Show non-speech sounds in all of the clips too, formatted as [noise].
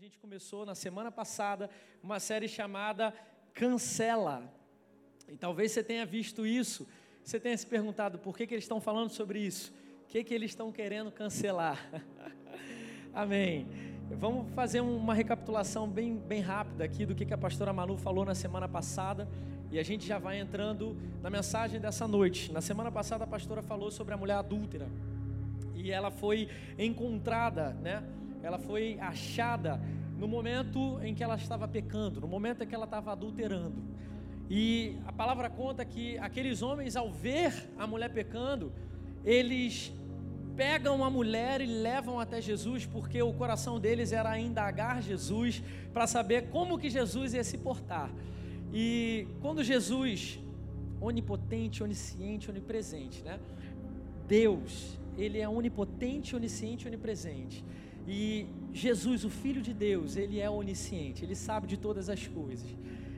gente começou na semana passada uma série chamada Cancela. E talvez você tenha visto isso, você tenha se perguntado por que, que eles estão falando sobre isso, o que, que eles estão querendo cancelar. [laughs] Amém. Vamos fazer uma recapitulação bem, bem rápida aqui do que, que a pastora Manu falou na semana passada. E a gente já vai entrando na mensagem dessa noite. Na semana passada a pastora falou sobre a mulher adúltera. E ela foi encontrada, né? Ela foi achada no momento em que ela estava pecando, no momento em que ela estava adulterando. E a palavra conta que aqueles homens, ao ver a mulher pecando, eles pegam a mulher e levam até Jesus, porque o coração deles era indagar Jesus para saber como que Jesus ia se portar. E quando Jesus, onipotente, onisciente, onipresente, né? Deus, ele é onipotente, onisciente, onipresente. E Jesus, o Filho de Deus, ele é onisciente, ele sabe de todas as coisas.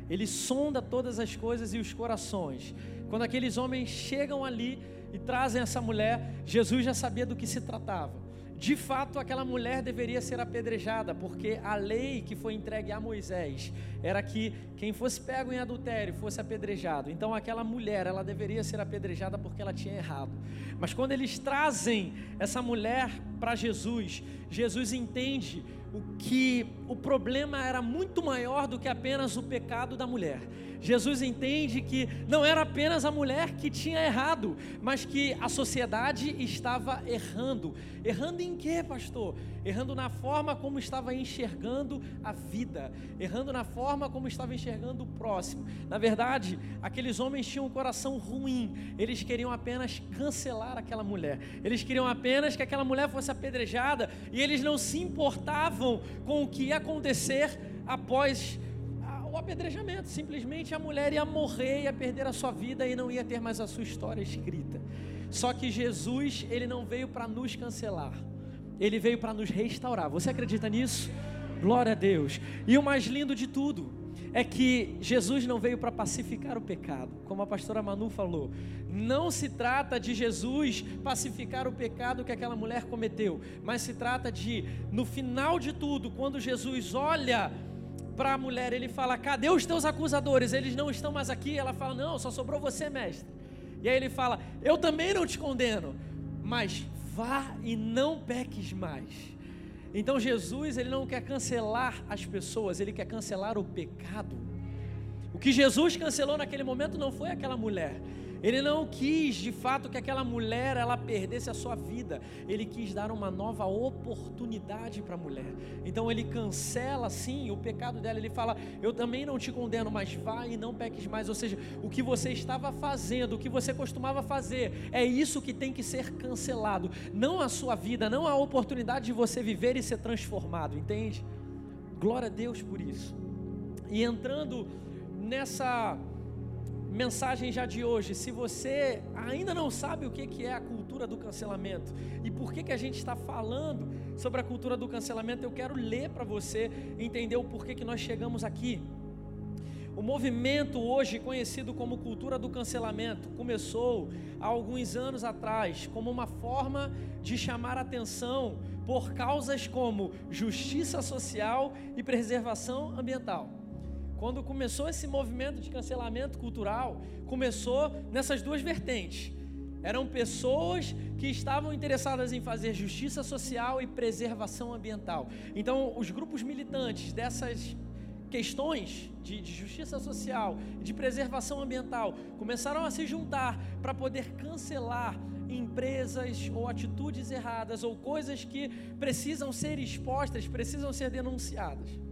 Ele sonda todas as coisas e os corações. Quando aqueles homens chegam ali e trazem essa mulher, Jesus já sabia do que se tratava. De fato, aquela mulher deveria ser apedrejada, porque a lei que foi entregue a Moisés era que quem fosse pego em adultério fosse apedrejado. Então, aquela mulher, ela deveria ser apedrejada porque ela tinha errado. Mas quando eles trazem essa mulher para Jesus, Jesus entende o que o problema era muito maior do que apenas o pecado da mulher. Jesus entende que não era apenas a mulher que tinha errado, mas que a sociedade estava errando. Errando em quê, pastor? Errando na forma como estava enxergando a vida, errando na forma como estava enxergando o próximo. Na verdade, aqueles homens tinham um coração ruim, eles queriam apenas cancelar aquela mulher, eles queriam apenas que aquela mulher fosse apedrejada e eles não se importavam com o que ia acontecer após o apedrejamento. Simplesmente a mulher ia morrer, ia perder a sua vida e não ia ter mais a sua história escrita. Só que Jesus, ele não veio para nos cancelar. Ele veio para nos restaurar. Você acredita nisso? Glória a Deus. E o mais lindo de tudo é que Jesus não veio para pacificar o pecado, como a pastora Manu falou. Não se trata de Jesus pacificar o pecado que aquela mulher cometeu, mas se trata de, no final de tudo, quando Jesus olha para a mulher, ele fala: Cadê os teus acusadores? Eles não estão mais aqui. Ela fala: Não, só sobrou você, mestre. E aí ele fala: Eu também não te condeno, mas vá e não peques mais. Então Jesus, ele não quer cancelar as pessoas, ele quer cancelar o pecado. O que Jesus cancelou naquele momento não foi aquela mulher, ele não quis, de fato, que aquela mulher ela perdesse a sua vida. Ele quis dar uma nova oportunidade para a mulher. Então ele cancela sim o pecado dela. Ele fala: "Eu também não te condeno, mas vá e não peques mais". Ou seja, o que você estava fazendo, o que você costumava fazer, é isso que tem que ser cancelado, não a sua vida, não a oportunidade de você viver e ser transformado, entende? Glória a Deus por isso. E entrando nessa mensagem já de hoje, se você ainda não sabe o que é a cultura do cancelamento e por que, a gente está falando sobre a cultura do cancelamento, eu quero ler para você entender o porquê que nós chegamos aqui. O movimento hoje conhecido como cultura do cancelamento começou há alguns anos atrás como uma forma de chamar atenção por causas como justiça social e preservação ambiental. Quando começou esse movimento de cancelamento cultural, começou nessas duas vertentes. Eram pessoas que estavam interessadas em fazer justiça social e preservação ambiental. Então, os grupos militantes dessas questões de, de justiça social e de preservação ambiental começaram a se juntar para poder cancelar empresas ou atitudes erradas ou coisas que precisam ser expostas, precisam ser denunciadas.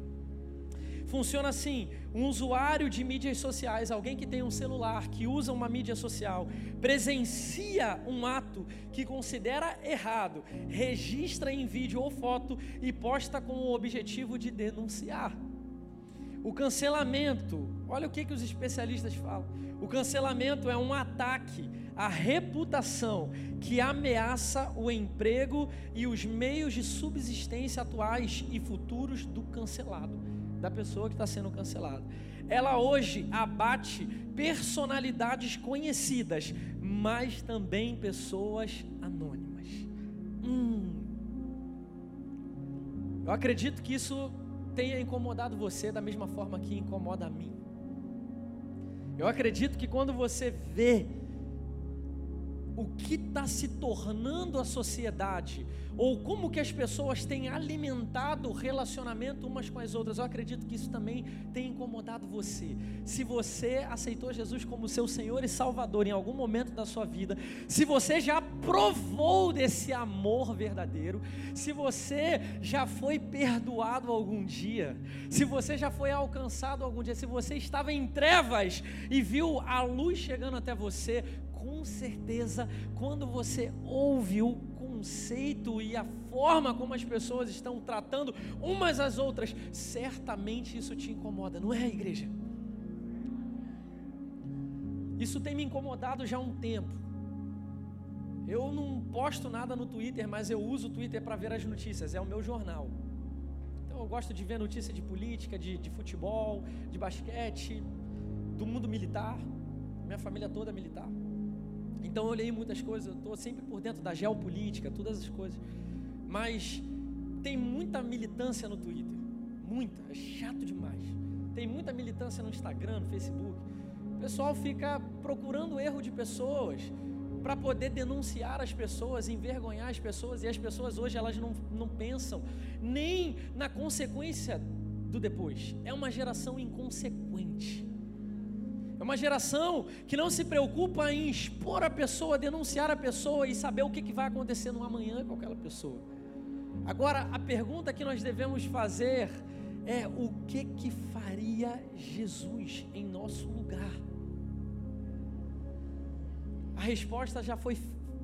Funciona assim: um usuário de mídias sociais, alguém que tem um celular, que usa uma mídia social, presencia um ato que considera errado, registra em vídeo ou foto e posta com o objetivo de denunciar. O cancelamento, olha o que, que os especialistas falam: o cancelamento é um ataque à reputação que ameaça o emprego e os meios de subsistência atuais e futuros do cancelado da pessoa que está sendo cancelada. Ela hoje abate personalidades conhecidas, mas também pessoas anônimas. Hum. Eu acredito que isso tenha incomodado você da mesma forma que incomoda a mim. Eu acredito que quando você vê o que está se tornando a sociedade, ou como que as pessoas têm alimentado o relacionamento umas com as outras. Eu acredito que isso também tem incomodado você. Se você aceitou Jesus como seu Senhor e Salvador em algum momento da sua vida, se você já provou desse amor verdadeiro, se você já foi perdoado algum dia, se você já foi alcançado algum dia, se você estava em trevas e viu a luz chegando até você, com certeza, quando você ouve o conceito e a forma como as pessoas estão tratando umas às outras, certamente isso te incomoda, não é, igreja? Isso tem me incomodado já há um tempo. Eu não posto nada no Twitter, mas eu uso o Twitter para ver as notícias, é o meu jornal. Então eu gosto de ver notícia de política, de, de futebol, de basquete, do mundo militar. Minha família toda é militar. Então eu olhei muitas coisas, eu estou sempre por dentro da geopolítica, todas as coisas. Mas tem muita militância no Twitter, muita, é chato demais. Tem muita militância no Instagram, no Facebook. O pessoal fica procurando erro de pessoas para poder denunciar as pessoas, envergonhar as pessoas, e as pessoas hoje elas não, não pensam nem na consequência do depois. É uma geração inconsequente. Uma geração que não se preocupa em expor a pessoa, denunciar a pessoa e saber o que vai acontecer no amanhã com aquela pessoa. Agora, a pergunta que nós devemos fazer é: o que que faria Jesus em nosso lugar? A resposta já foi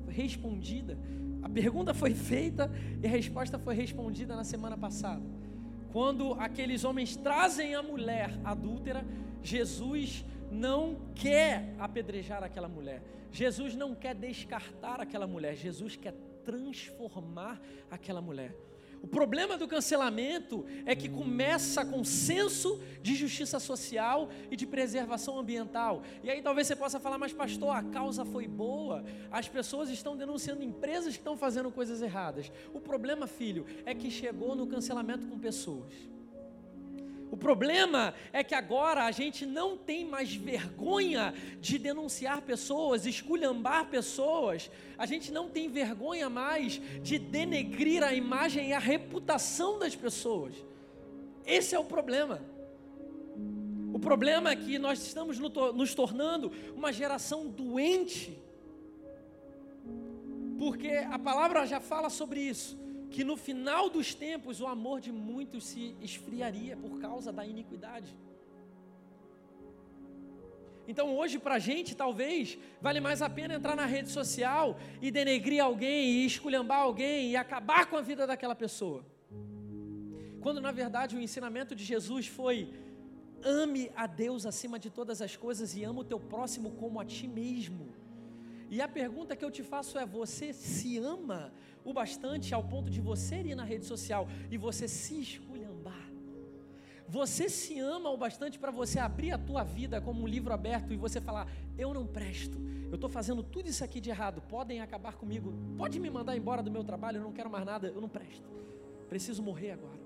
respondida. A pergunta foi feita e a resposta foi respondida na semana passada. Quando aqueles homens trazem a mulher adúltera, Jesus não quer apedrejar aquela mulher. Jesus não quer descartar aquela mulher. Jesus quer transformar aquela mulher. O problema do cancelamento é que começa com senso de justiça social e de preservação ambiental. E aí talvez você possa falar, mas pastor, a causa foi boa, as pessoas estão denunciando empresas que estão fazendo coisas erradas. O problema, filho, é que chegou no cancelamento com pessoas. O problema é que agora a gente não tem mais vergonha de denunciar pessoas, esculhambar pessoas, a gente não tem vergonha mais de denegrir a imagem e a reputação das pessoas. Esse é o problema. O problema é que nós estamos nos tornando uma geração doente, porque a palavra já fala sobre isso que no final dos tempos o amor de muitos se esfriaria por causa da iniquidade. Então hoje para a gente talvez vale mais a pena entrar na rede social e denegrir alguém e esculhambar alguém e acabar com a vida daquela pessoa. Quando na verdade o ensinamento de Jesus foi ame a Deus acima de todas as coisas e ama o teu próximo como a ti mesmo. E a pergunta que eu te faço é: você se ama o bastante ao ponto de você ir na rede social e você se esculhambar? Você se ama o bastante para você abrir a tua vida como um livro aberto e você falar: eu não presto, eu estou fazendo tudo isso aqui de errado, podem acabar comigo, pode me mandar embora do meu trabalho, eu não quero mais nada, eu não presto, preciso morrer agora.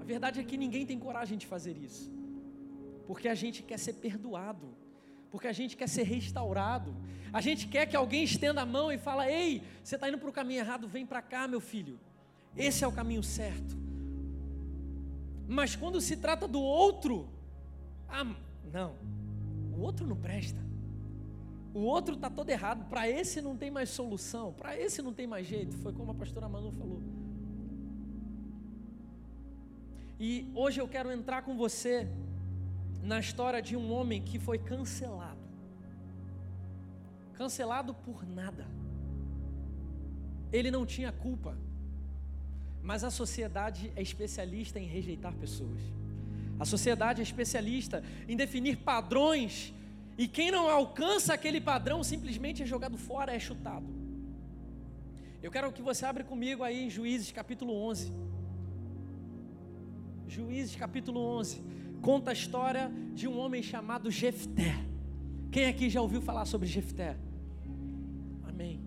A verdade é que ninguém tem coragem de fazer isso, porque a gente quer ser perdoado porque a gente quer ser restaurado. A gente quer que alguém estenda a mão e fala: "Ei, você está indo para o caminho errado, vem para cá, meu filho. Esse é o caminho certo." Mas quando se trata do outro, ah, não. O outro não presta. O outro está todo errado. Para esse não tem mais solução. Para esse não tem mais jeito. Foi como a pastora Manu falou. E hoje eu quero entrar com você na história de um homem que foi cancelado. Cancelado por nada. Ele não tinha culpa. Mas a sociedade é especialista em rejeitar pessoas. A sociedade é especialista em definir padrões. E quem não alcança aquele padrão simplesmente é jogado fora, é chutado. Eu quero que você abra comigo aí em Juízes capítulo 11. Juízes capítulo 11 conta a história de um homem chamado Jefté. Quem aqui já ouviu falar sobre Jefté? Amém.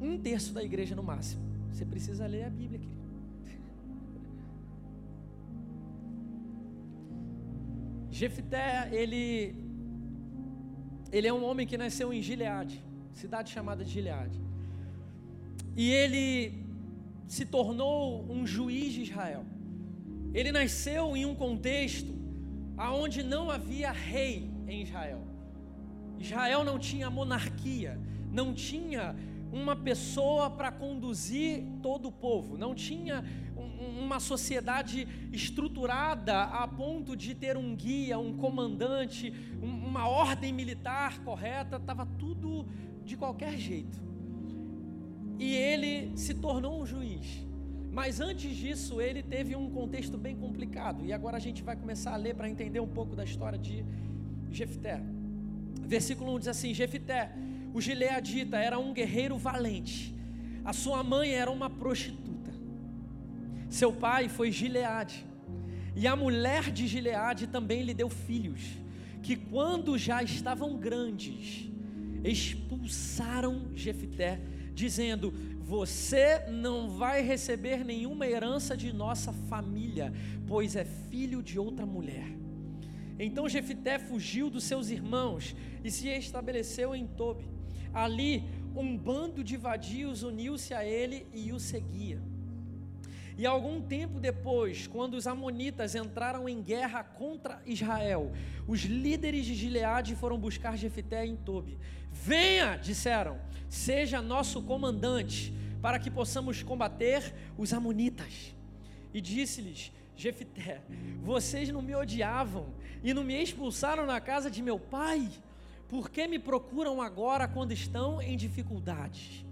Um terço da igreja no máximo. Você precisa ler a Bíblia, querido. Jefté, ele, ele é um homem que nasceu em Gileade, cidade chamada de Gileade. E ele se tornou um juiz de Israel. Ele nasceu em um contexto aonde não havia rei em Israel. Israel não tinha monarquia, não tinha uma pessoa para conduzir todo o povo, não tinha um, uma sociedade estruturada a ponto de ter um guia, um comandante, um, uma ordem militar correta, estava tudo de qualquer jeito. E ele se tornou um juiz. Mas antes disso, ele teve um contexto bem complicado. E agora a gente vai começar a ler para entender um pouco da história de Jefté. Versículo 1 diz assim: Jefté o gileadita era um guerreiro valente. A sua mãe era uma prostituta. Seu pai foi Gileade. E a mulher de Gileade também lhe deu filhos, que quando já estavam grandes, expulsaram Jefté, dizendo: Você não vai receber nenhuma herança de nossa família, pois é filho de outra mulher. Então Jefté fugiu dos seus irmãos e se estabeleceu em Tobi. Ali, um bando de vadios uniu-se a ele e o seguia. E algum tempo depois, quando os amonitas entraram em guerra contra Israel, os líderes de Gileade foram buscar Jefité em Tobi. Venha, disseram, seja nosso comandante, para que possamos combater os amonitas. E disse-lhes Jefité: Vocês não me odiavam e não me expulsaram na casa de meu pai? Por que me procuram agora quando estão em dificuldades?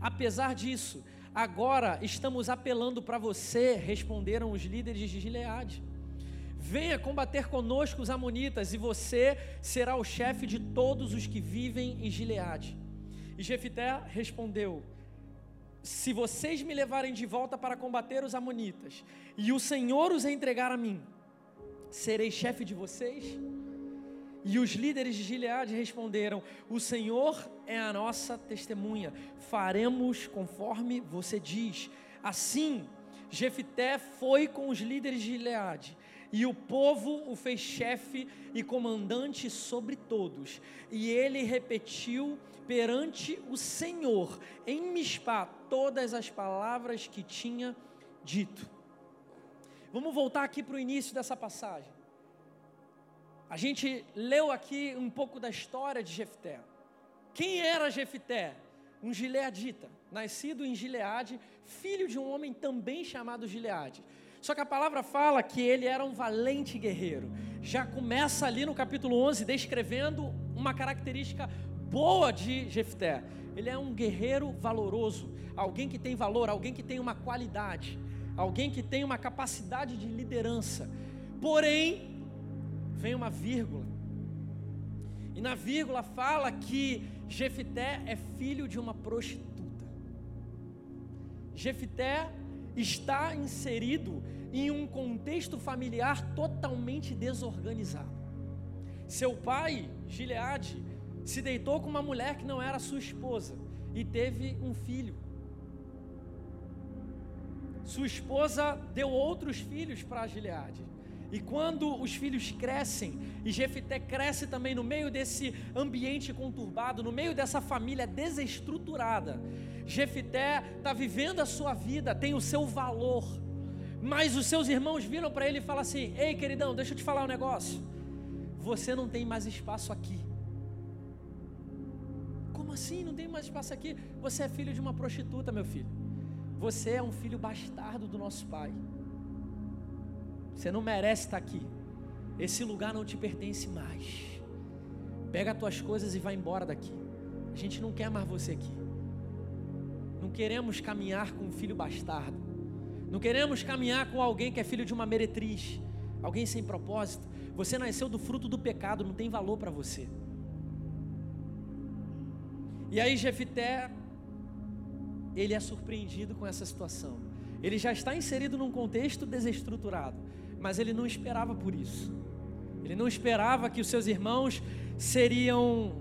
Apesar disso, agora estamos apelando para você, responderam os líderes de Gileade. Venha combater conosco os amonitas, e você será o chefe de todos os que vivem em Gileade. E Jefité respondeu: Se vocês me levarem de volta para combater os amonitas, e o Senhor os entregar a mim, serei chefe de vocês? E os líderes de Gileade responderam: O Senhor é a nossa testemunha, faremos conforme você diz. Assim, Jefité foi com os líderes de Gileade, e o povo o fez chefe e comandante sobre todos. E ele repetiu perante o Senhor, em Mispá, todas as palavras que tinha dito. Vamos voltar aqui para o início dessa passagem. A gente leu aqui um pouco da história de Jefté. Quem era Jefté? Um gileadita, nascido em Gileade, filho de um homem também chamado Gileade. Só que a palavra fala que ele era um valente guerreiro. Já começa ali no capítulo 11 descrevendo uma característica boa de Jefté. Ele é um guerreiro valoroso, alguém que tem valor, alguém que tem uma qualidade, alguém que tem uma capacidade de liderança. Porém, vem uma vírgula. E na vírgula fala que Jefité é filho de uma prostituta. Jefité está inserido em um contexto familiar totalmente desorganizado. Seu pai, Gileade, se deitou com uma mulher que não era sua esposa e teve um filho. Sua esposa deu outros filhos para Gileade. E quando os filhos crescem, e Jefité cresce também no meio desse ambiente conturbado, no meio dessa família desestruturada, Jefité está vivendo a sua vida, tem o seu valor, mas os seus irmãos viram para ele e falam assim: Ei, queridão, deixa eu te falar um negócio. Você não tem mais espaço aqui. Como assim? Não tem mais espaço aqui? Você é filho de uma prostituta, meu filho. Você é um filho bastardo do nosso pai. Você não merece estar aqui. Esse lugar não te pertence mais. Pega as tuas coisas e vai embora daqui. A gente não quer mais você aqui. Não queremos caminhar com um filho bastardo. Não queremos caminhar com alguém que é filho de uma meretriz, alguém sem propósito. Você nasceu do fruto do pecado, não tem valor para você. E aí Jefité, ele é surpreendido com essa situação. Ele já está inserido num contexto desestruturado mas ele não esperava por isso. Ele não esperava que os seus irmãos seriam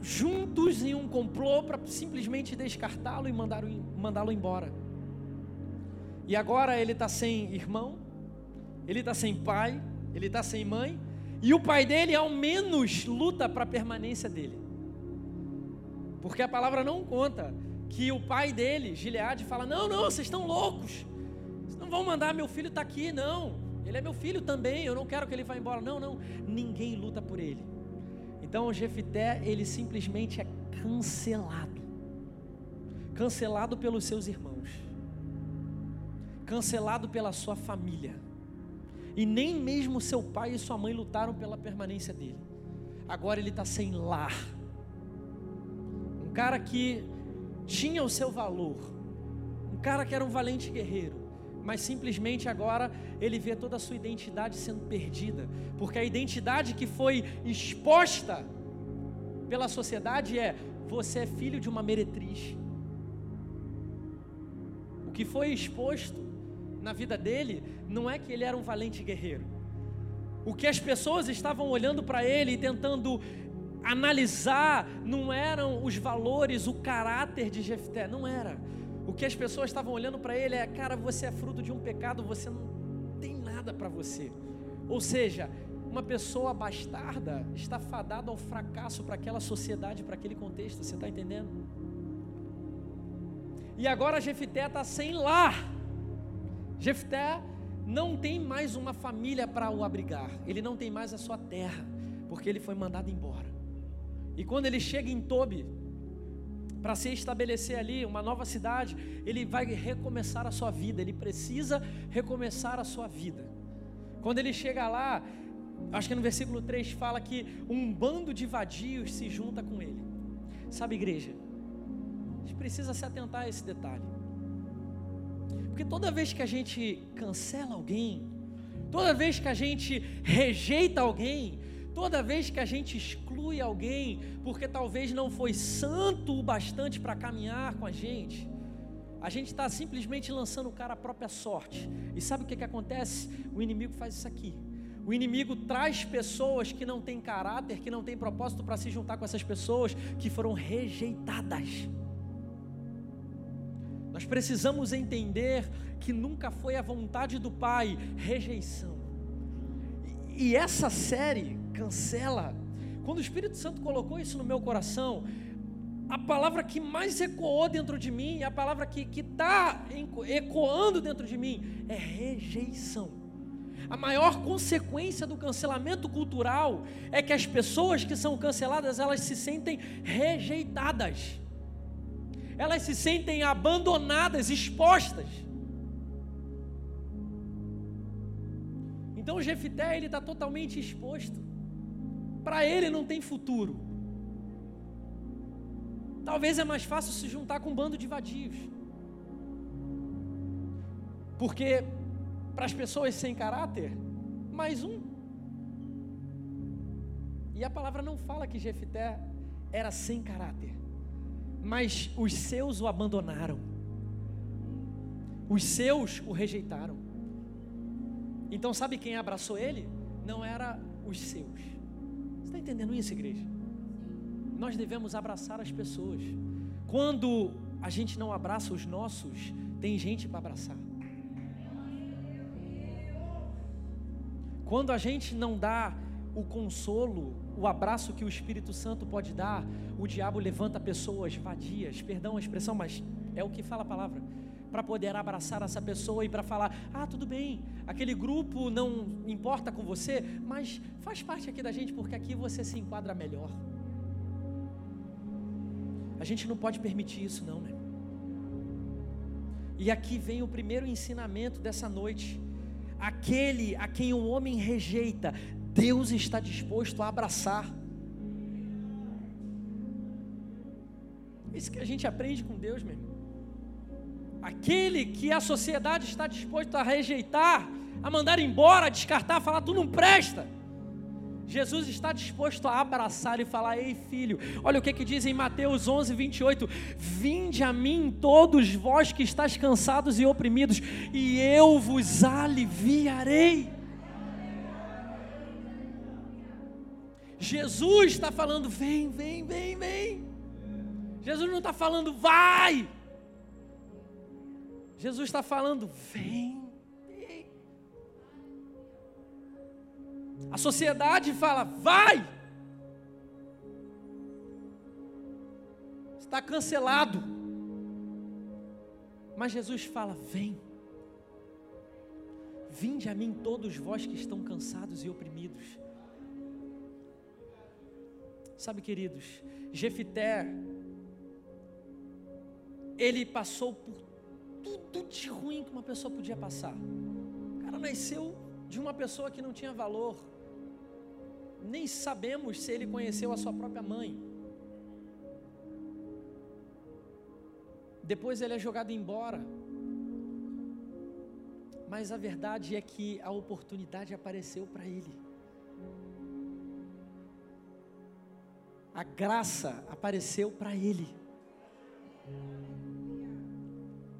juntos em um complô para simplesmente descartá-lo e mandá-lo embora. E agora ele está sem irmão, ele está sem pai, ele está sem mãe, e o pai dele, ao menos, luta para a permanência dele. Porque a palavra não conta que o pai dele, Gileade, fala: Não, não, vocês estão loucos. Não vão mandar meu filho estar tá aqui, não. Ele é meu filho também, eu não quero que ele vá embora. Não, não. Ninguém luta por ele. Então o Jefité, ele simplesmente é cancelado. Cancelado pelos seus irmãos. Cancelado pela sua família. E nem mesmo seu pai e sua mãe lutaram pela permanência dele. Agora ele está sem lar. Um cara que tinha o seu valor. Um cara que era um valente guerreiro mas simplesmente agora ele vê toda a sua identidade sendo perdida, porque a identidade que foi exposta pela sociedade é: você é filho de uma meretriz. O que foi exposto na vida dele não é que ele era um valente guerreiro. O que as pessoas estavam olhando para ele e tentando analisar não eram os valores, o caráter de Jefté, não era o que as pessoas estavam olhando para ele é: cara, você é fruto de um pecado, você não tem nada para você. Ou seja, uma pessoa bastarda está fadada ao fracasso para aquela sociedade, para aquele contexto, você está entendendo? E agora Jefté está sem lar. Jefté não tem mais uma família para o abrigar, ele não tem mais a sua terra, porque ele foi mandado embora. E quando ele chega em Tobi, para se estabelecer ali uma nova cidade, ele vai recomeçar a sua vida, ele precisa recomeçar a sua vida. Quando ele chega lá, acho que no versículo 3 fala que um bando de vadios se junta com ele. Sabe, igreja? A gente precisa se atentar a esse detalhe. Porque toda vez que a gente cancela alguém, toda vez que a gente rejeita alguém, Toda vez que a gente exclui alguém, porque talvez não foi santo o bastante para caminhar com a gente, a gente está simplesmente lançando o cara à própria sorte. E sabe o que, que acontece? O inimigo faz isso aqui. O inimigo traz pessoas que não têm caráter, que não têm propósito para se juntar com essas pessoas que foram rejeitadas. Nós precisamos entender que nunca foi a vontade do Pai rejeição. E essa série cancela. Quando o Espírito Santo colocou isso no meu coração, a palavra que mais ecoou dentro de mim, a palavra que está ecoando dentro de mim, é rejeição. A maior consequência do cancelamento cultural é que as pessoas que são canceladas, elas se sentem rejeitadas. Elas se sentem abandonadas, expostas. Então Jefité ele está totalmente exposto para ele não tem futuro. Talvez é mais fácil se juntar com um bando de vadios. Porque para as pessoas sem caráter, mais um. E a palavra não fala que Jefité era sem caráter, mas os seus o abandonaram. Os seus o rejeitaram. Então, sabe quem abraçou ele? Não era os seus está entendendo isso, igreja? Nós devemos abraçar as pessoas. Quando a gente não abraça os nossos, tem gente para abraçar. Quando a gente não dá o consolo, o abraço que o Espírito Santo pode dar, o diabo levanta pessoas vadias, perdão a expressão, mas é o que fala a palavra para poder abraçar essa pessoa e para falar: ah, tudo bem, aquele grupo não importa com você, mas faz parte aqui da gente porque aqui você se enquadra melhor. A gente não pode permitir isso, não, né? E aqui vem o primeiro ensinamento dessa noite. Aquele a quem o homem rejeita, Deus está disposto a abraçar. Isso que a gente aprende com Deus, meu irmão aquele que a sociedade está disposta a rejeitar, a mandar embora, a descartar, a falar, tu não presta. Jesus está disposto a abraçar e falar: Ei filho, olha o que, que diz em Mateus 11, 28: Vinde a mim, todos vós que estáis cansados e oprimidos, e eu vos aliviarei. Jesus está falando: Vem, vem, vem, vem. Jesus não está falando: Vai. Jesus está falando: vem. A sociedade fala: vai! Está cancelado. Mas Jesus fala: vem. Vinde a mim todos vós que estão cansados e oprimidos. Sabe, queridos, Jefité, ele passou por tudo de ruim que uma pessoa podia passar. O cara nasceu de uma pessoa que não tinha valor. Nem sabemos se ele conheceu a sua própria mãe. Depois ele é jogado embora. Mas a verdade é que a oportunidade apareceu para ele. A graça apareceu para ele.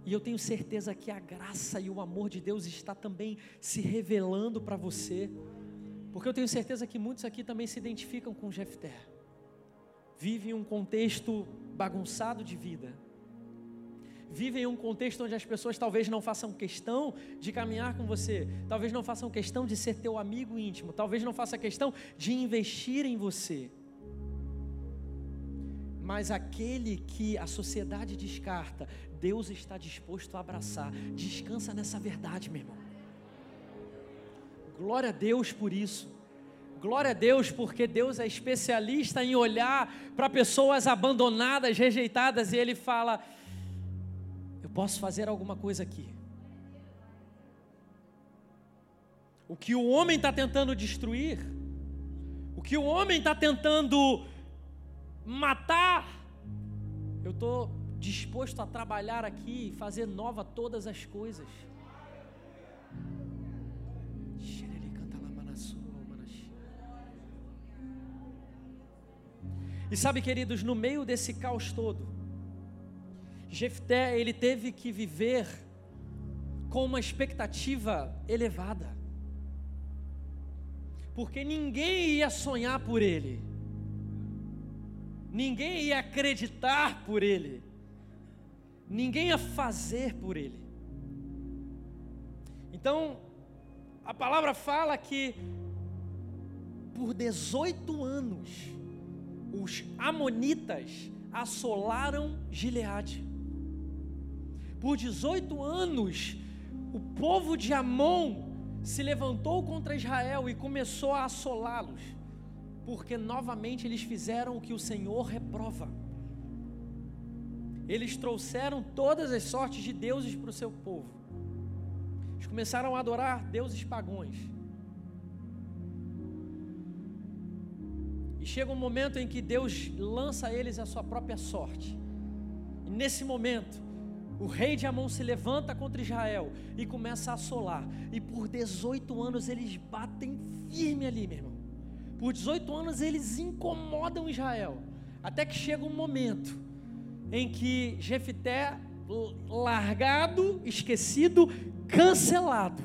E eu tenho certeza que a graça e o amor de Deus está também se revelando para você. Porque eu tenho certeza que muitos aqui também se identificam com Jefté. Vivem um contexto bagunçado de vida. Vivem em um contexto onde as pessoas talvez não façam questão de caminhar com você, talvez não façam questão de ser teu amigo íntimo, talvez não façam questão de investir em você. Mas aquele que a sociedade descarta, Deus está disposto a abraçar. Descansa nessa verdade, meu irmão. Glória a Deus por isso. Glória a Deus, porque Deus é especialista em olhar para pessoas abandonadas, rejeitadas, e Ele fala: Eu posso fazer alguma coisa aqui. O que o homem está tentando destruir, o que o homem está tentando matar, eu estou disposto a trabalhar aqui e fazer nova todas as coisas. E sabe, queridos, no meio desse caos todo, Jefté, ele teve que viver com uma expectativa elevada. Porque ninguém ia sonhar por ele ninguém ia acreditar por ele, ninguém ia fazer por ele. Então, a palavra fala que por 18 anos os amonitas assolaram Gileade. Por 18 anos o povo de Amon se levantou contra Israel e começou a assolá-los porque novamente eles fizeram o que o Senhor reprova. Eles trouxeram todas as sortes de deuses para o seu povo. Eles começaram a adorar deuses pagões. E chega um momento em que Deus lança a eles a sua própria sorte. E nesse momento, o rei de Amon se levanta contra Israel e começa a assolar. E por 18 anos eles batem firme ali, meu irmão. Por 18 anos eles incomodam Israel. Até que chega um momento em que Jefité, largado, esquecido, cancelado,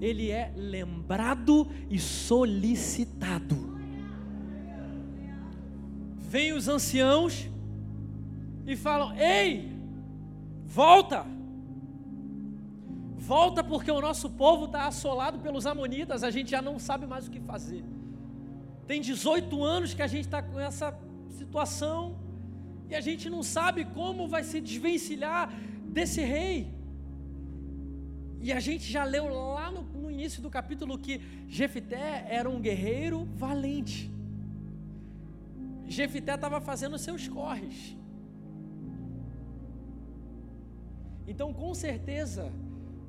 ele é lembrado e solicitado. Vêm os anciãos e falam: Ei, volta! Volta porque o nosso povo está assolado pelos amonitas, a gente já não sabe mais o que fazer. Tem 18 anos que a gente está com essa situação e a gente não sabe como vai se desvencilhar desse rei. E a gente já leu lá no, no início do capítulo que Jefité era um guerreiro valente. Jefité estava fazendo seus corres. Então, com certeza,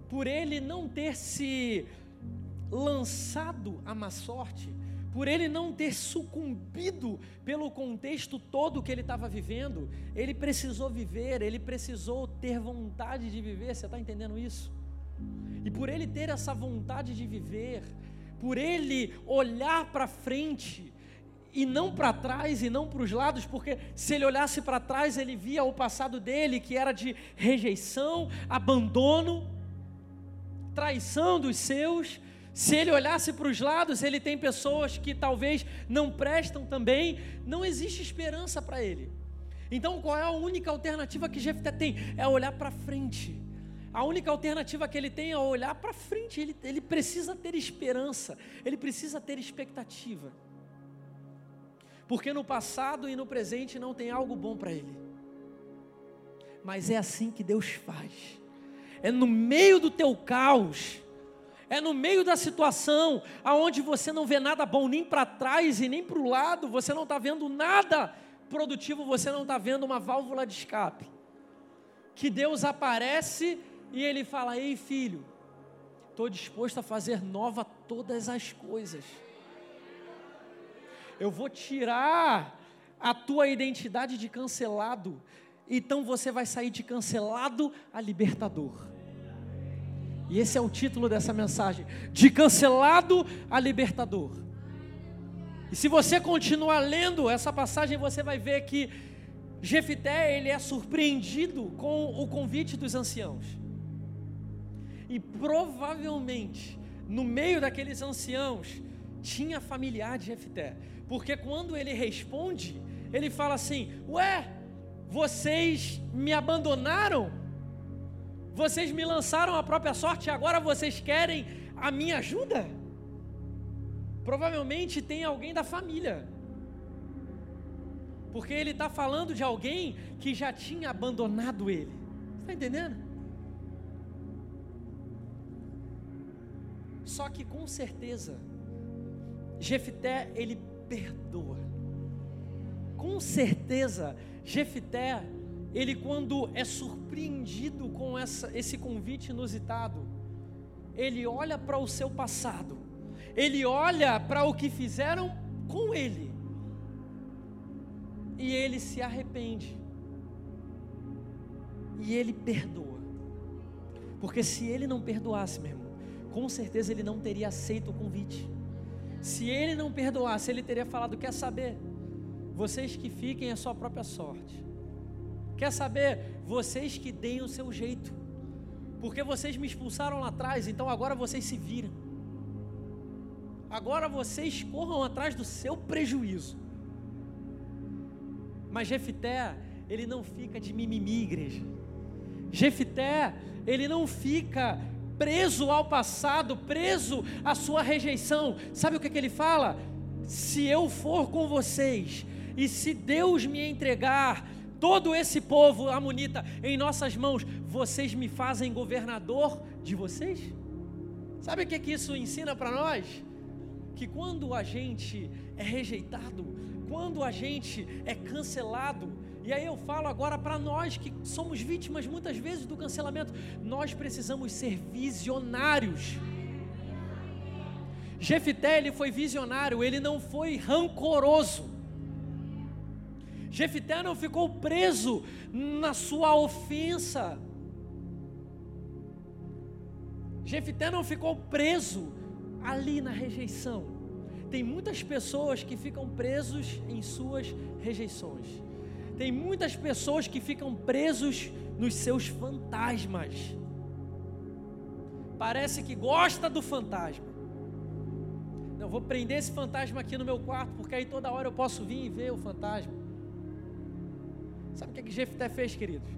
por ele não ter se lançado à má sorte, por ele não ter sucumbido pelo contexto todo que ele estava vivendo, ele precisou viver, ele precisou ter vontade de viver, você está entendendo isso? E por ele ter essa vontade de viver, por ele olhar para frente, e não para trás e não para os lados, porque se ele olhasse para trás, ele via o passado dele, que era de rejeição, abandono, traição dos seus, se ele olhasse para os lados, ele tem pessoas que talvez não prestam também, não existe esperança para ele. Então, qual é a única alternativa que Jefté tem? É olhar para frente, a única alternativa que ele tem é olhar para frente. Ele, ele precisa ter esperança, ele precisa ter expectativa. Porque no passado e no presente não tem algo bom para ele. Mas é assim que Deus faz. É no meio do teu caos, é no meio da situação aonde você não vê nada bom nem para trás e nem para o lado, você não está vendo nada produtivo, você não está vendo uma válvula de escape. Que Deus aparece e Ele fala: Ei filho, estou disposto a fazer nova todas as coisas. Eu vou tirar a tua identidade de cancelado, então você vai sair de cancelado a libertador. E esse é o título dessa mensagem: De cancelado a libertador. E se você continuar lendo essa passagem, você vai ver que Jefité ele é surpreendido com o convite dos anciãos. E provavelmente, no meio daqueles anciãos, tinha familiar de Jefité. Porque quando ele responde, ele fala assim: Ué, vocês me abandonaram? Vocês me lançaram a própria sorte e agora vocês querem a minha ajuda? Provavelmente tem alguém da família. Porque ele está falando de alguém que já tinha abandonado ele. Está entendendo? Só que com certeza, Jefité, ele perdoa. Com certeza, Jefité, ele quando é surpreendido com essa, esse convite inusitado, ele olha para o seu passado, ele olha para o que fizeram com ele, e ele se arrepende, e ele perdoa, porque se ele não perdoasse, meu irmão, com certeza ele não teria aceito o convite. Se ele não perdoasse, ele teria falado: Quer saber? Vocês que fiquem a sua própria sorte. Quer saber? Vocês que deem o seu jeito. Porque vocês me expulsaram lá atrás, então agora vocês se viram. Agora vocês corram atrás do seu prejuízo. Mas Jefité, ele não fica de mimimi, igreja. Jefité, ele não fica preso ao passado, preso à sua rejeição. Sabe o que, é que ele fala? Se eu for com vocês, e se Deus me entregar todo esse povo amonita em nossas mãos, vocês me fazem governador de vocês? Sabe o que, que isso ensina para nós? Que quando a gente é rejeitado, quando a gente é cancelado, e aí eu falo agora para nós que somos vítimas muitas vezes do cancelamento, nós precisamos ser visionários. Jefité ele foi visionário, ele não foi rancoroso. Jefité não ficou preso na sua ofensa. Jefité não ficou preso ali na rejeição. Tem muitas pessoas que ficam presos em suas rejeições. Tem muitas pessoas que ficam presos nos seus fantasmas. Parece que gosta do fantasma. Não, vou prender esse fantasma aqui no meu quarto, porque aí toda hora eu posso vir e ver o fantasma. Sabe o que, é que Jefté fez, queridos?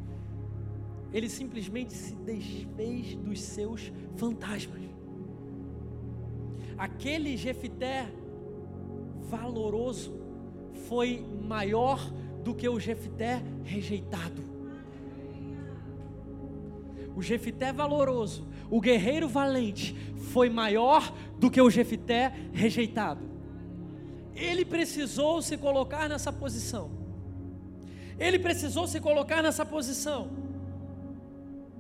Ele simplesmente se desfez dos seus fantasmas. Aquele Jefté valoroso foi maior do que o Jefité rejeitado. O Jefité valoroso, o guerreiro valente, foi maior do que o Jefité rejeitado. Ele precisou se colocar nessa posição. Ele precisou se colocar nessa posição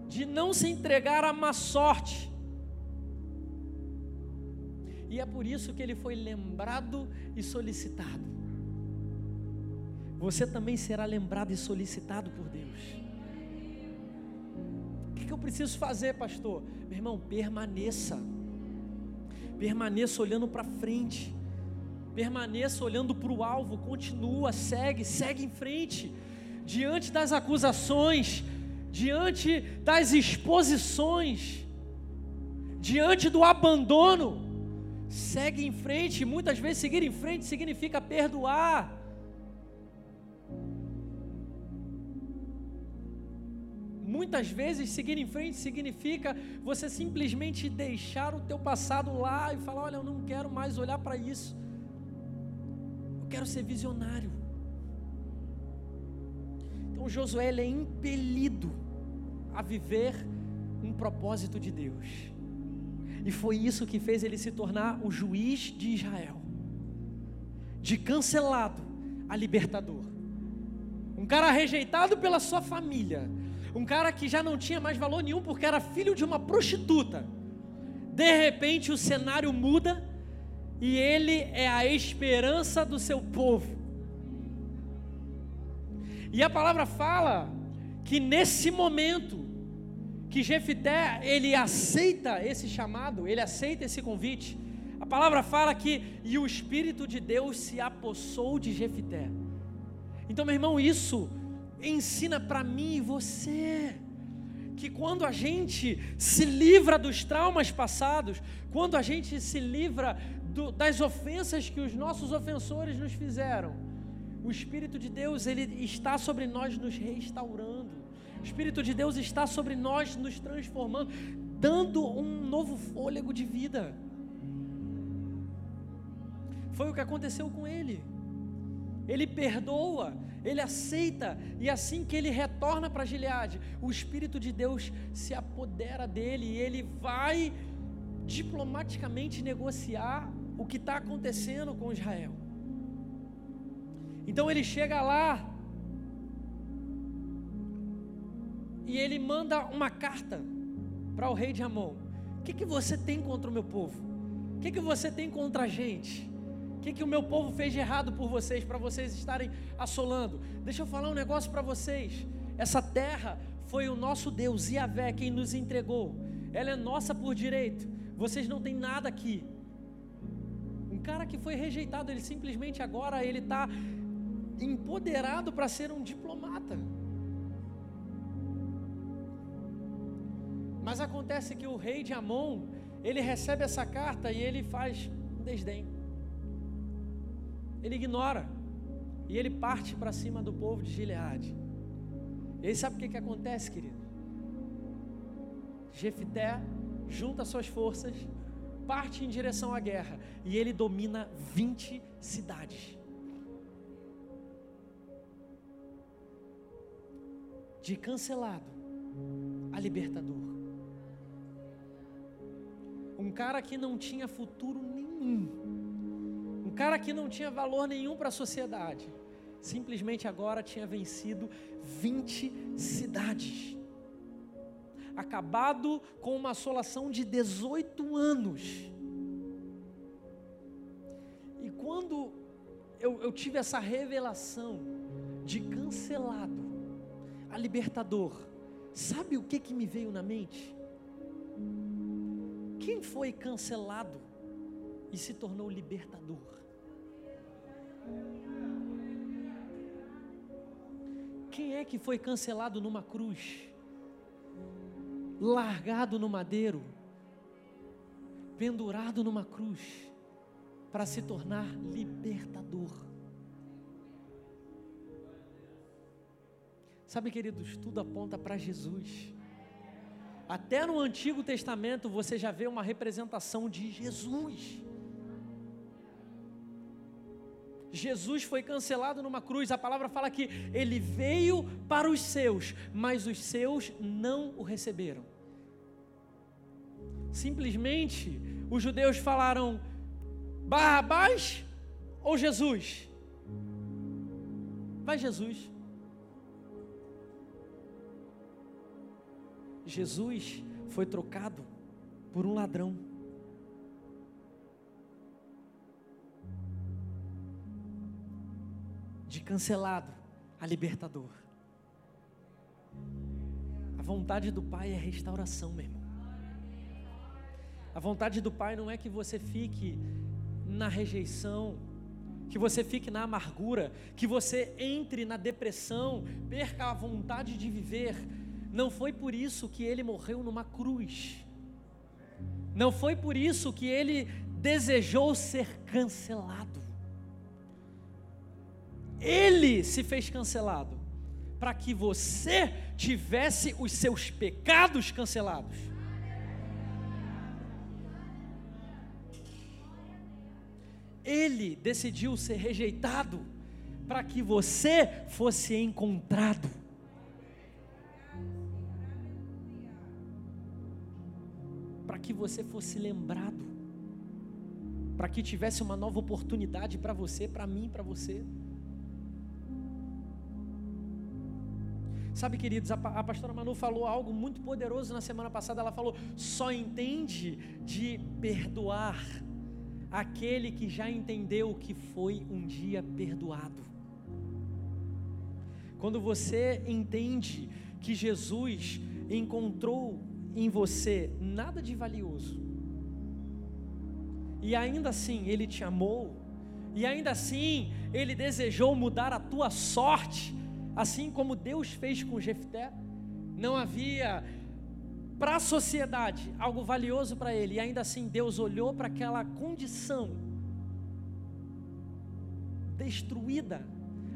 de não se entregar à má sorte. E é por isso que ele foi lembrado e solicitado você também será lembrado e solicitado por Deus. O que eu preciso fazer, pastor? Meu irmão, permaneça. Permaneça olhando para frente. Permaneça olhando para o alvo. Continua, segue, segue em frente. Diante das acusações, diante das exposições, diante do abandono, segue em frente. Muitas vezes seguir em frente significa perdoar Muitas vezes seguir em frente significa você simplesmente deixar o teu passado lá e falar, olha, eu não quero mais olhar para isso. Quero ser visionário. Então Josué é impelido a viver um propósito de Deus. E foi isso que fez ele se tornar o juiz de Israel. De cancelado a libertador. Um cara rejeitado pela sua família. Um cara que já não tinha mais valor nenhum porque era filho de uma prostituta. De repente o cenário muda e ele é a esperança do seu povo. E a palavra fala que nesse momento que Jefité ele aceita esse chamado, ele aceita esse convite. A palavra fala que e o espírito de Deus se apossou de Jefité. Então, meu irmão, isso ensina para mim e você que quando a gente se livra dos traumas passados, quando a gente se livra do, das ofensas que os nossos ofensores nos fizeram, o Espírito de Deus ele está sobre nós nos restaurando. O Espírito de Deus está sobre nós, nos transformando, dando um novo fôlego de vida. Foi o que aconteceu com ele. Ele perdoa, ele aceita, e assim que ele retorna para Gileade, o Espírito de Deus se apodera dele e ele vai diplomaticamente negociar o que está acontecendo com Israel. Então ele chega lá, e ele manda uma carta para o rei de Amon. O que, que você tem contra o meu povo? O que, que você tem contra a gente? O que, que o meu povo fez de errado por vocês, para vocês estarem assolando? Deixa eu falar um negócio para vocês. Essa terra foi o nosso Deus, Yahvé, quem nos entregou. Ela é nossa por direito. Vocês não têm nada aqui. Cara que foi rejeitado, ele simplesmente agora ele está empoderado para ser um diplomata. Mas acontece que o rei de Amon, ele recebe essa carta e ele faz um desdém. Ele ignora. E ele parte para cima do povo de Gileade. E aí sabe o que, que acontece, querido? Jefité junta suas forças, parte em direção à guerra e ele domina 20 cidades. De cancelado a libertador. Um cara que não tinha futuro nenhum. Um cara que não tinha valor nenhum para a sociedade. Simplesmente agora tinha vencido 20 cidades. Acabado com uma assolação de 18 anos. E quando eu, eu tive essa revelação de cancelado a libertador, sabe o que, que me veio na mente? Quem foi cancelado e se tornou libertador? Quem é que foi cancelado numa cruz? Largado no madeiro, pendurado numa cruz, para se tornar libertador. Sabe, queridos, tudo aponta para Jesus. Até no Antigo Testamento você já vê uma representação de Jesus. Jesus foi cancelado numa cruz. A palavra fala que ele veio para os seus, mas os seus não o receberam. Simplesmente os judeus falaram: Barrabás ou Jesus? Vai Jesus. Jesus foi trocado por um ladrão. De cancelado a libertador. A vontade do Pai é restauração, meu irmão. A vontade do Pai não é que você fique na rejeição, que você fique na amargura, que você entre na depressão, perca a vontade de viver não foi por isso que ele morreu numa cruz. Não foi por isso que ele desejou ser cancelado. Ele se fez cancelado para que você tivesse os seus pecados cancelados. Ele decidiu ser rejeitado para que você fosse encontrado. Para que você fosse lembrado. Para que tivesse uma nova oportunidade para você, para mim, para você. Sabe, queridos, a, a pastora Manu falou algo muito poderoso na semana passada. Ela falou: só entende de perdoar aquele que já entendeu que foi um dia perdoado. Quando você entende que Jesus encontrou em você nada de valioso, e ainda assim ele te amou, e ainda assim ele desejou mudar a tua sorte, assim como Deus fez com Jefté. Não havia para a sociedade algo valioso para ele, e ainda assim Deus olhou para aquela condição destruída,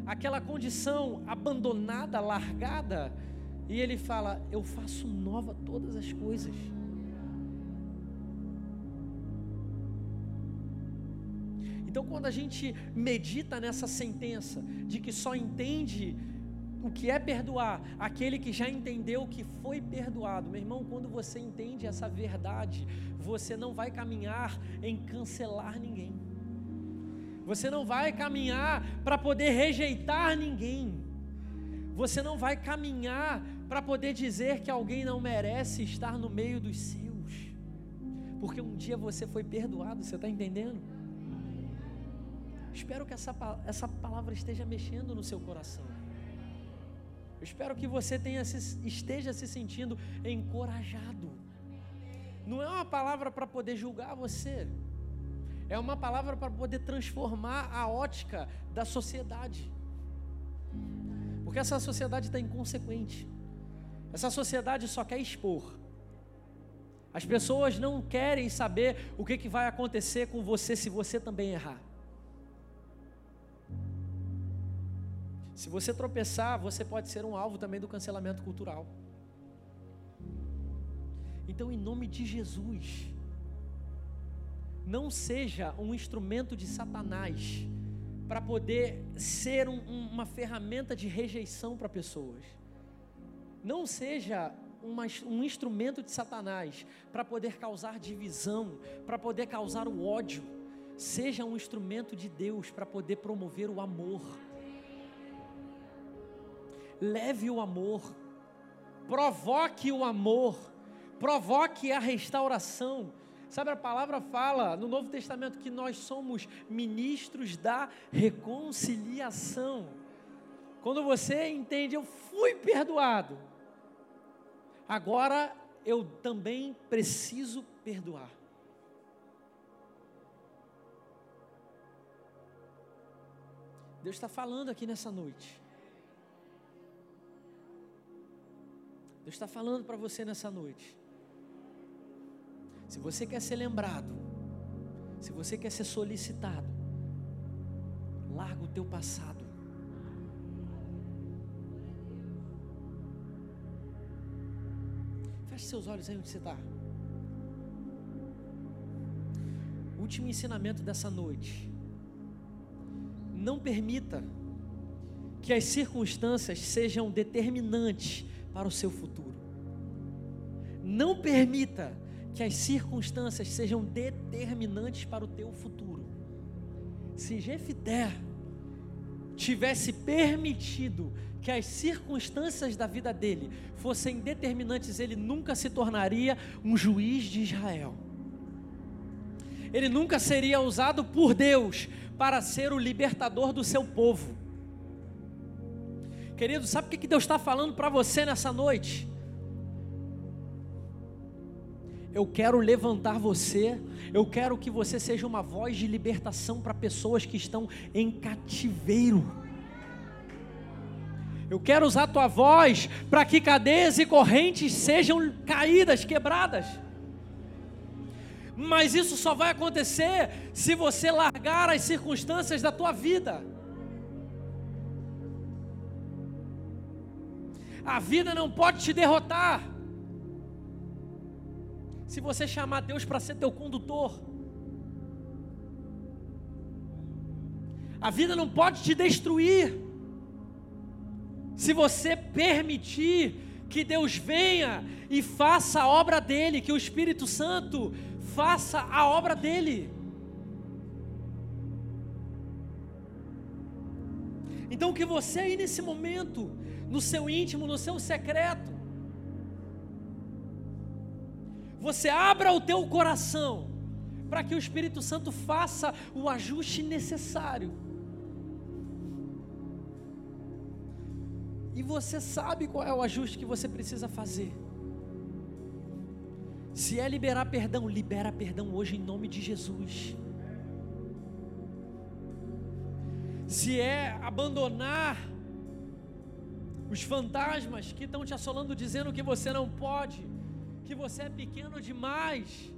aquela condição abandonada, largada, e ele fala: Eu faço nova todas as coisas. Então, quando a gente medita nessa sentença de que só entende o que é perdoar, aquele que já entendeu que foi perdoado. Meu irmão, quando você entende essa verdade, você não vai caminhar em cancelar ninguém. Você não vai caminhar para poder rejeitar ninguém. Você não vai caminhar para poder dizer que alguém não merece estar no meio dos seus. Porque um dia você foi perdoado, você está entendendo? Espero que essa, essa palavra esteja mexendo no seu coração. Eu espero que você tenha esteja se sentindo encorajado. Não é uma palavra para poder julgar você, é uma palavra para poder transformar a ótica da sociedade. Porque essa sociedade está inconsequente. Essa sociedade só quer expor. As pessoas não querem saber o que, que vai acontecer com você se você também errar. Se você tropeçar, você pode ser um alvo também do cancelamento cultural. Então, em nome de Jesus, não seja um instrumento de Satanás para poder ser um, um, uma ferramenta de rejeição para pessoas. Não seja uma, um instrumento de Satanás para poder causar divisão, para poder causar o ódio. Seja um instrumento de Deus para poder promover o amor leve o amor, provoque o amor, provoque a restauração. Sabe, a palavra fala no Novo Testamento que nós somos ministros da reconciliação. Quando você entende, eu fui perdoado, agora eu também preciso perdoar. Deus está falando aqui nessa noite. Deus está falando para você nessa noite. Se você quer ser lembrado, se você quer ser solicitado, larga o teu passado. Feche seus olhos aí onde você está. Último ensinamento dessa noite. Não permita que as circunstâncias sejam determinantes para o seu futuro. Não permita que as circunstâncias sejam determinantes para o teu futuro. Se Jefité tivesse permitido que as circunstâncias da vida dele fossem determinantes, ele nunca se tornaria um juiz de Israel. Ele nunca seria usado por Deus para ser o libertador do seu povo. Querido, sabe o que Deus está falando para você nessa noite? Eu quero levantar você, eu quero que você seja uma voz de libertação para pessoas que estão em cativeiro. Eu quero usar a tua voz para que cadeias e correntes sejam caídas, quebradas. Mas isso só vai acontecer se você largar as circunstâncias da tua vida. A vida não pode te derrotar. Se você chamar Deus para ser teu condutor, a vida não pode te destruir. Se você permitir que Deus venha e faça a obra dele, que o Espírito Santo faça a obra dele. Que você aí nesse momento, no seu íntimo, no seu secreto, você abra o teu coração para que o Espírito Santo faça o ajuste necessário. E você sabe qual é o ajuste que você precisa fazer. Se é liberar perdão, libera perdão hoje em nome de Jesus. Se é abandonar os fantasmas que estão te assolando dizendo que você não pode, que você é pequeno demais,